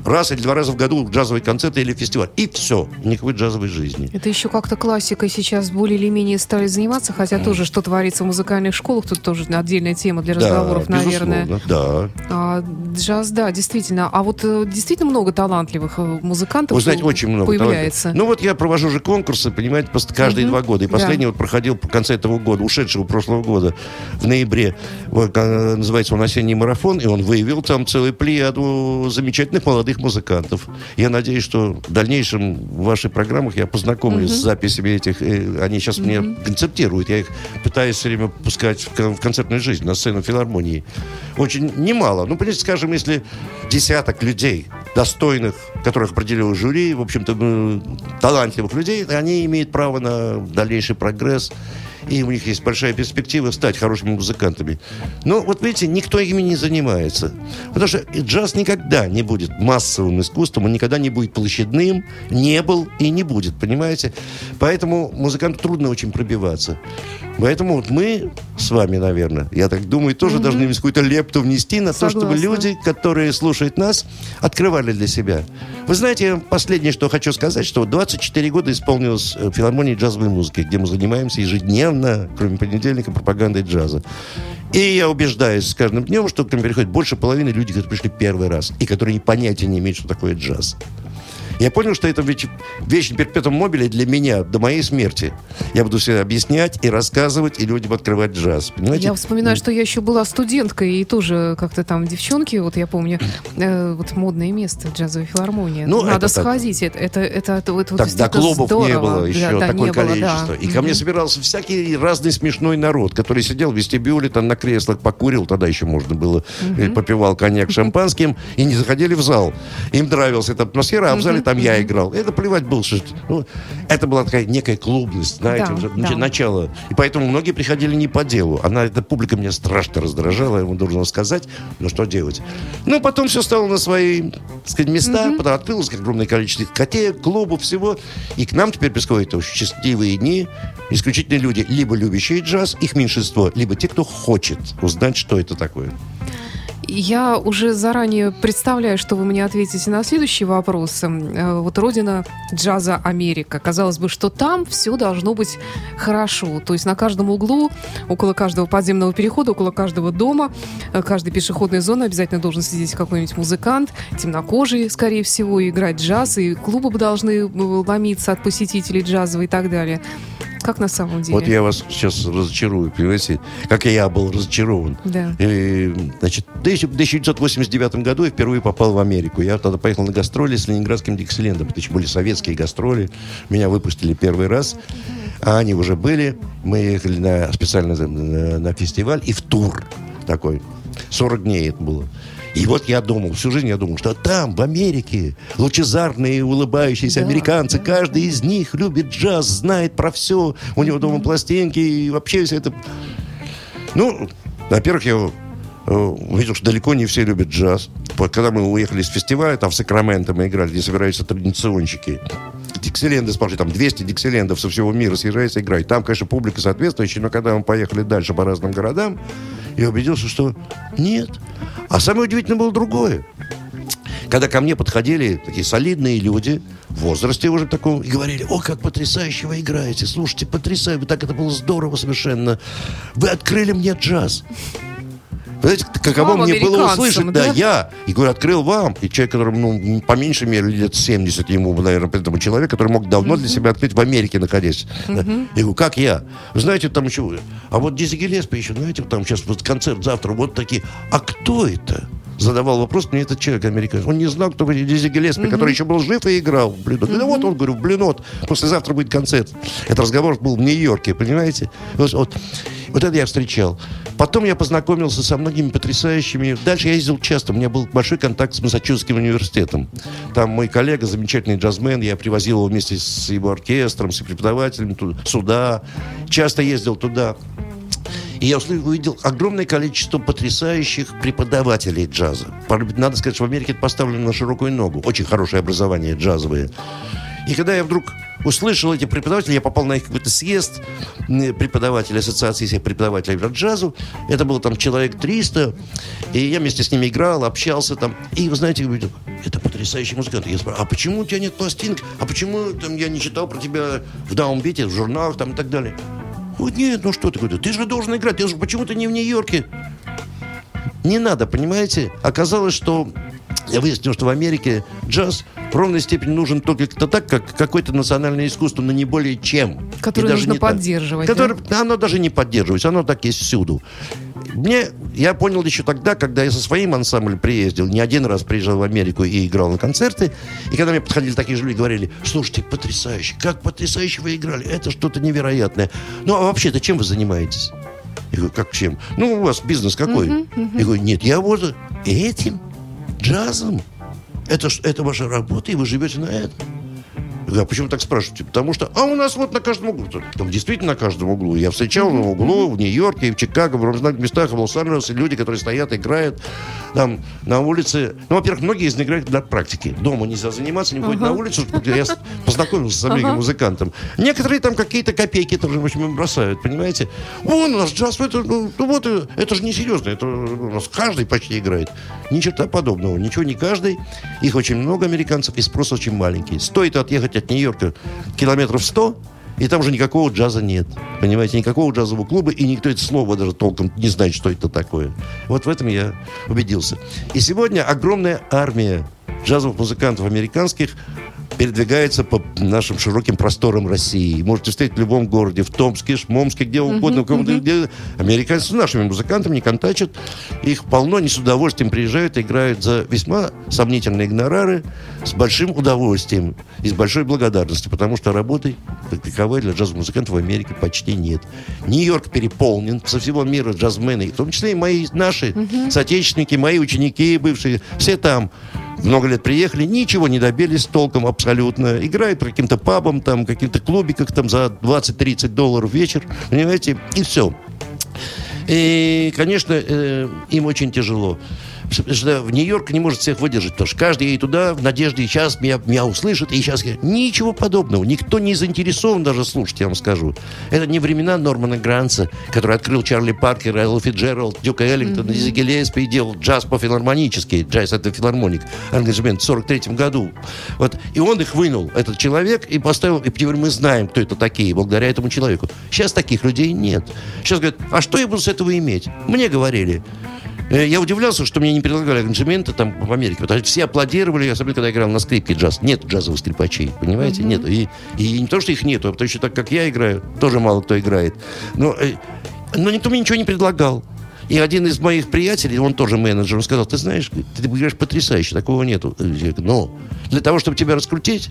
раз или два раза в году джазовый концерт или фестиваль. И все. Никакой джазовой жизни. Это еще как-то классикой сейчас более или менее стали заниматься, хотя тоже, что творится в музыкальных школах, тут тоже отдельная тема для разговоров, да, наверное. Да. А, джаз, да, действительно. А вот э, действительно много талантливых э, музыкантов Вы знаете, очень много. появляется. Ну вот я провожу же конкурсы, понимаете, просто каждые Мгм. два года. И Да. последний вот проходил в конце этого года, ушедшего прошлого года, в ноябре. Вот, э, называется он «Осенний марафон», и он выявил там целую плеяду замечательных молодых музыкантов. Я надеюсь, что в дальнейшем в ваших программах я познакомлюсь с записями этих. э, Они сейчас мне концептируют. Я их пытаюсь все время пускать в кон- в концертную жизнь, на сцену филармонии. Очень немало. Ну, понимаете, скажем, если десяток людей, достойных, которых определил жюри, в общем-то, талантливых людей, они имеют право на дальнейший прогресс. И у них есть большая перспектива стать хорошими музыкантами. Но вот видите, никто ими не занимается. Потому что джаз никогда не будет массовым искусством, он никогда не будет площадным, не был и не будет, понимаете? Поэтому музыканту трудно очень пробиваться. Поэтому вот мы с вами, наверное, я так думаю, тоже должны какую-то лепту внести на то, чтобы Согласна. люди, которые слушают нас, открывали для себя. Вы знаете, последнее, что хочу сказать, что вот 24 года исполнилось э, в филармонии джазовой музыки, где мы занимаемся ежедневно, кроме понедельника, пропагандой джаза. И я убеждаюсь с каждым днем, что к нам переходит больше половины людей, которые пришли первый раз, и которые понятия не имеют, что такое джаз. Я понял, что это вещь, вещь перпетум мобиле для меня до моей смерти. Я буду все объяснять и рассказывать, и людям открывать джаз. Понимаете? Я вспоминаю, что я еще была студенткой, и тоже как-то там девчонки, вот я помню, э, вот модное место, джазовая филармония. Ну, Надо это так. сходить. Это, это, это, это, вот Тогда действительно клубов не здорово. было еще, Да, да, такое не было, количество. да. И ко мне собирался всякий разный смешной народ, который сидел в вестибюле, там на креслах покурил, тогда еще можно было, и попивал коньяк шампанским, и не заходили в зал. Им нравилась эта атмосфера, а в зале там я играл. Это плевать был, что... ну, это была такая некая клубность, знаете, Да, уже да. начало. И поэтому многие приходили не по делу. Она, эта публика меня страшно раздражала, я ему должен сказать, ну что делать. Ну, потом все стало на свои, так сказать, места, потом открылось огромное количество котеек, клубов, всего. И к нам теперь приходят очень счастливые дни, исключительно люди, либо любящие джаз, их меньшинство, либо те, кто хочет узнать, что это такое. Я уже заранее представляю, что вы мне ответите на следующий вопрос. Э, Вот родина джаза Америка. Казалось бы, что там все должно быть хорошо. То есть на каждом углу, около каждого подземного перехода, около каждого дома, э, каждой пешеходной зоны обязательно должен сидеть какой-нибудь музыкант, темнокожий, скорее всего, играть джаз, и клубы бы должны э, ломиться от посетителей джазовые и так далее. Как на самом деле? Вот я вас сейчас разочарую, понимаете, как я был разочарован. Да. И, значит, в 1989 году я впервые попал в Америку. Я тогда поехал на гастроли с ленинградским Диксилендом. Это еще были советские гастроли. Меня выпустили первый раз. А они уже были. Мы ехали на, специально на, на фестиваль и в тур такой. 40 дней это было. И вот я думал, всю жизнь я думал, что там, в Америке, лучезарные, улыбающиеся Да, американцы, каждый из них любит джаз, знает про все. У него дома пластинки и вообще все это ну, во-первых, я э, увидел, что далеко не все любят джаз. Вот Когда мы уехали с фестиваля, там в Сакраменто мы играли, где собираются традиционщики. Диксиленды спрашивали, там 200 диксилендов со всего мира съезжается играть. Там, конечно, публика соответствующая, но когда мы поехали дальше по разным городам, я убедился, что нет. А самое удивительное было другое. Когда ко мне подходили такие солидные люди, в возрасте уже таком, и говорили, о, как потрясающе вы играете, слушайте, потрясающе, так это было здорово совершенно. Вы открыли мне джаз. Знаете, каково Вам, мне было услышать, да? да, я, и говорю, открыл вам, и человек, который, ну, по меньшей мере, лет 70 ему, наверное, этому человек, который мог давно для себя открыть в Америке находясь. Да. Я говорю, как я? Вы знаете, там еще, а вот Дизи Гиллеспи еще, знаете, там сейчас вот концерт завтра, вот такие, а кто это? Задавал вопрос мне этот человек американец. Он не знал, кто такой Дизи Гиллеспи, который еще был жив и играл в блюдо. Да вот он, говорю, в блюнот. Послезавтра будет концерт. Этот разговор был в Нью-Йорке, понимаете? Вот, вот, вот это я встречал. Потом я познакомился со многими потрясающими. Дальше я ездил часто. У меня был большой контакт с Массачусетским университетом. Там мой коллега, замечательный джазмен, я привозил его вместе с его оркестром, с преподавателем туда, сюда. Часто ездил туда. И я увидел огромное количество потрясающих преподавателей джаза. Надо сказать, что в Америке это поставлено на широкую ногу. Очень хорошее образование джазовое. И когда я вдруг услышал эти преподаватели, я попал на их какой-то съезд преподавателей Ассоциации всех преподавателей по джазу. Это было там человек 300. И я вместе с ними играл, общался там. И, вы знаете, увидел, это потрясающий музыкант. Я спрашиваю, а почему у тебя нет пластинок? А почему там, я не читал про тебя в даунбите, в журналах там и так далее? Вот нет, ну что ты говоришь, ты же должен играть, ты же почему-то не в Нью-Йорке. Не надо, понимаете? Оказалось, что я выяснил, что в Америке джаз в ровной степени нужен только так, как какое-то национальное искусство, но не более чем. Которое нужно не так. поддерживать, да? Которое- Оно даже не поддерживается, оно так есть всюду. Мне, я понял еще тогда, когда я со своим ансамблем приездил, не один раз приезжал в Америку и играл на концерты, и когда мне подходили такие же люди и говорили, слушайте, потрясающе, как потрясающе вы играли, это что-то невероятное. Ну, а вообще-то чем вы занимаетесь? Я говорю, как чем? Ну, у вас бизнес какой? Я говорю, нет, я вот этим, джазом. Это, это ваша работа, и вы живете на этом. Я говорю, а почему так спрашиваете? Потому что, а у нас вот на каждом углу. Там действительно на каждом углу. Я встречал на углу в Нью-Йорке, в Чикаго, в разных местах, в Лос-Анджелесе, люди, которые стоят, играют там на улице. Ну, во-первых, многие из них играют для практики. Дома нельзя заниматься, не выходят на улицу. Я познакомился с многим музыкантом. Некоторые там какие-то копейки тоже, в общем, бросают, понимаете? Вон у нас джаз, это, ну, ну вот, э, это же не серьезно, это у нас каждый почти играет. Ни черта подобного, ничего не каждый. Их очень много американцев, и спрос очень маленький. Стоит отъехать от Нью-Йорка километров 100, и там уже никакого джаза нет. Понимаете, никакого джазового клуба, и никто это слово даже толком не знает, что это такое. Вот в этом я убедился. И сегодня огромная армия джазовых музыкантов американских передвигается по нашим широким просторам России. Можете встретить в любом городе, в Томске, Шмомске, где угодно. в каком-то- где американцы с нашими музыкантами не контачат. Их полно, они с удовольствием приезжают, играют за весьма сомнительные гонорары, с большим удовольствием и с большой благодарностью, потому что работы как таковой для джазовых музыкантов в Америке почти нет. Нью-Йорк переполнен, со всего мира джазмены, в том числе и мои наши соотечественники, мои ученики бывшие, все там много лет приехали, ничего не добились толком абсолютно. Играют по каким-то пабам, там, каким-то клубиках там за 20-30 долларов вечер, понимаете, и все. И, конечно, э, им очень тяжело. Что в Нью-Йорк не может всех выдержать, потому что каждый едет туда в надежде, и сейчас меня, меня услышат, и сейчас я... Ничего подобного. Никто не заинтересован даже слушать, я вам скажу. Это не времена Нормана Гранца, который открыл Чарли Паркер, Элла Фиджеральд, Дюка Эллингтона, Дизи Гиллеспи и делал джаз по-филармонически. Джаз — это филармоник. Ангажемент в 43 году. Вот. И он их вынул, этот человек, и поставил... И теперь мы знаем, кто это такие, благодаря этому человеку. Сейчас таких людей нет. Сейчас говорят, а что я буду с этого иметь? Мне говорили. Э, Я удивлялся, что мне не предлагали аранжементы там в Америке, потому что все аплодировали, особенно когда я играл на скрипке джаз. Нет джазовых скрипачей, понимаете? Нет. И, и не то, что их нету, а потому что так как я играю, тоже мало кто играет. Но, э, но никто мне ничего не предлагал. И один из моих приятелей, он тоже менеджер, он сказал, ты знаешь, ты играешь потрясающе, такого нету. Но для того, чтобы тебя раскрутить,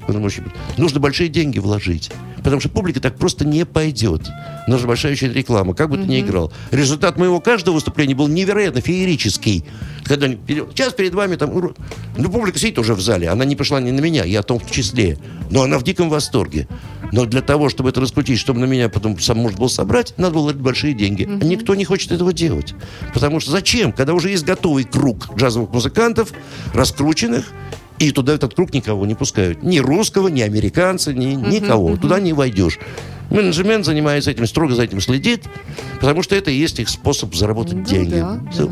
нужно большие деньги вложить. Потому что публика так просто не пойдет. Нужна большая очень реклама, как бы ты ни играл. Результат моего каждого выступления был невероятно феерический. Когда сейчас перед вами там, ну, публика сидит уже в зале, она не пришла не на меня, я о том в числе. Но она в диком восторге. Но для того, чтобы это раскрутить, чтобы на меня потом сам можно было собрать, надо было большие деньги. А никто не хочет этого делать. Потому что зачем? Когда уже есть готовый круг джазовых музыкантов, раскрученных, и туда этот круг никого не пускают. Ни русского, ни американца, ни, никого. Туда не войдешь. Менеджмент занимается этим, строго за этим следит, потому что это и есть их способ заработать Ну деньги. да, да.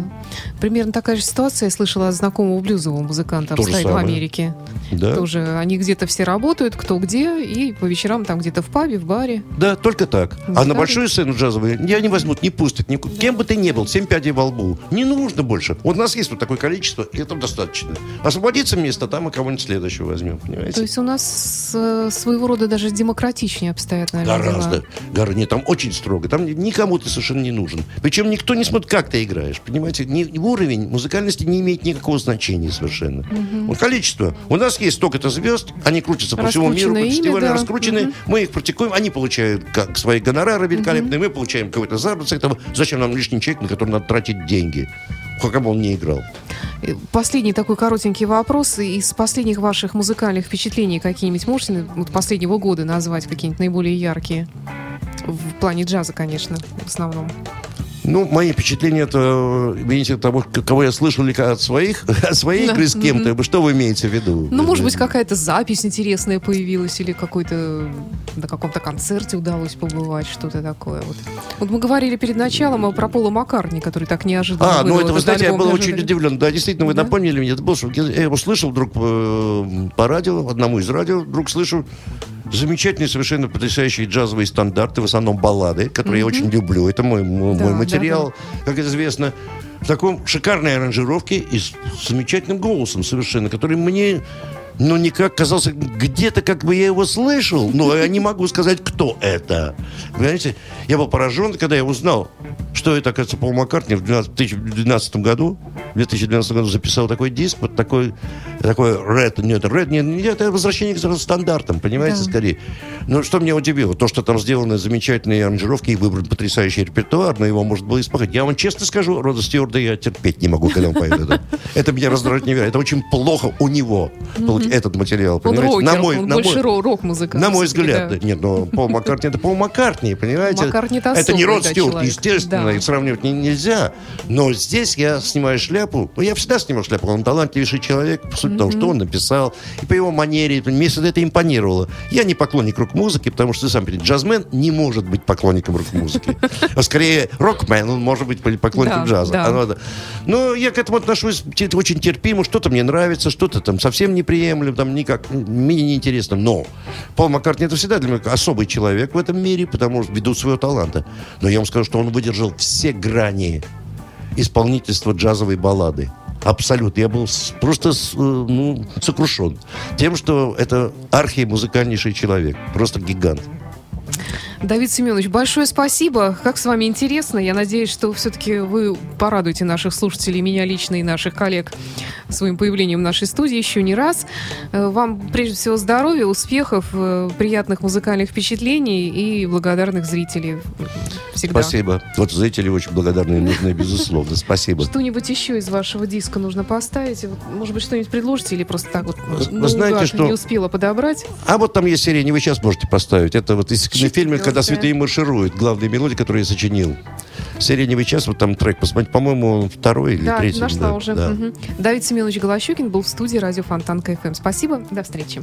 Примерно такая же ситуация, я слышала от знакомого блюзового музыканта, в самое. Америке. Да. Тоже они где-то все работают, кто где, и по вечерам там где-то в пабе, в баре. Да, только так. А Да. на большую сцену джазовую я не возьмут, не пустят. ни- Кем бы ты ни был, семь пядей во лбу. Не нужно больше. Вот у нас есть вот такое количество, и этого достаточно. Освободится место, там мы кого-нибудь следующего возьмем, понимаете? То есть у нас э, своего рода даже демократичнее обстоят, наверное, Гораздо. Гора- Нет, там очень строго. Там ни- никому ты совершенно не нужен. Причем никто не смотрит, как ты играешь. Понимаете, Ни- уровень музыкальности не имеет никакого значения совершенно. Вот количество. У нас есть столько-то звезд, они крутятся по всему миру, имя, фестивалю, да. раскручены. Мы их практикуем, они получают как свои гонорары великолепные, мы получаем какой-то заработок. Зачем нам лишний человек, на который надо тратить деньги? Пока бы он не играл. Э, Последний такой коротенький вопрос. Из последних ваших музыкальных впечатлений какие-нибудь можете вот последнего года назвать какие-нибудь наиболее яркие? В плане джаза, конечно, в основном. Ну, мои впечатления, это, видите, того, кого я слышал от своих, от своей игры с кем-то. Что вы имеете в виду? Ну, может быть, какая-то запись интересная появилась, или какой-то на каком-то концерте удалось побывать, что-то такое. Вот, вот мы говорили перед началом про Пола Маккартни, который так неожиданно А, ну это, вы знаете, я был очень удивлен. Да, действительно, вы Да? напомнили мне. Это был, что я его слышал вдруг э, по радио, одному из радио, вдруг слышу замечательные, совершенно потрясающие джазовые стандарты, в основном баллады, которые я очень люблю. Это мой, мой, Да, мой да, материал, как известно. В таком шикарной аранжировке и с замечательным голосом совершенно, который мне ну, никак казался где-то, как бы я его слышал, но я не могу сказать, кто это. Понимаете, я был поражен, когда я узнал, что это, оказывается, Пол Маккартни в 12 в 2012 году, в 2012 году записал такой диск, вот такой, такой Red, нет, Red, нет, нет, это возвращение к стандартам, понимаете, Да. скорее. Но что меня удивило, то, что там сделаны замечательные аранжировки и выбран потрясающий репертуар, но его может было исполнять. Я вам честно скажу, Рода Стюарда я терпеть не могу, когда он поет это. Это меня раздражает невероятно. Это очень плохо у него, получ- этот материал, Он понимаете? рокер, На мой- он на больше мой- ро- рок-музыкант. на мой взгляд, да. нет, но Пол Маккартни это Пол Маккартни, понимаете? Маккартни-то это не особый, Род Стюарт, естественно, Да. и сравнивать не- нельзя. Но здесь я снимаю шляпу. Я всегда снимал шляпу. Он талантливейший человек. Суть в том, что он написал. И по его манере, мне всегда это импонировало. Я не поклонник рок-музыки, потому что, ты сам понимаешь, джазмен не может быть поклонником рок-музыки. А скорее, рокмен, он может быть поклонником Да, джаза. да. Но я к этому отношусь очень терпимо. Что-то мне нравится, что-то там совсем неприемлемо, там никак, мне неинтересно. Но Пол Маккартни это всегда для меня особый человек в этом мире, потому что ввиду своего таланта. Но я вам скажу, что он выдержал все грани исполнительства джазовой баллады. Абсолютно. Я был просто э, ну, сокрушен тем, что это архимузыкальнейший человек. Просто гигант. Давид Семенович, большое спасибо. Как с вами интересно. Я надеюсь, что все-таки вы порадуете наших слушателей, меня лично и наших коллег своим появлением в нашей студии еще не раз. Э, Вам прежде всего здоровья, успехов, э, приятных музыкальных впечатлений и благодарных зрителей всегда. Спасибо. Вот зрители очень благодарны нужны, безусловно. Спасибо. Что-нибудь еще из вашего диска нужно поставить? Может быть, что-нибудь предложите или просто так вот Вы наугад знаете, что- не успела подобрать? А вот там есть серия, не вы сейчас можете поставить. Это вот из кинофильма, когда святые маршируют. Главная мелодия, которую я сочинил. Сиреневый час, вот там трек, посмотрите, по-моему, он второй или Да, третий. нашла да, уже. да. Мгм. Давид Семенович Голощекин был в студии радио Фонтан КФМ. Спасибо, до встречи.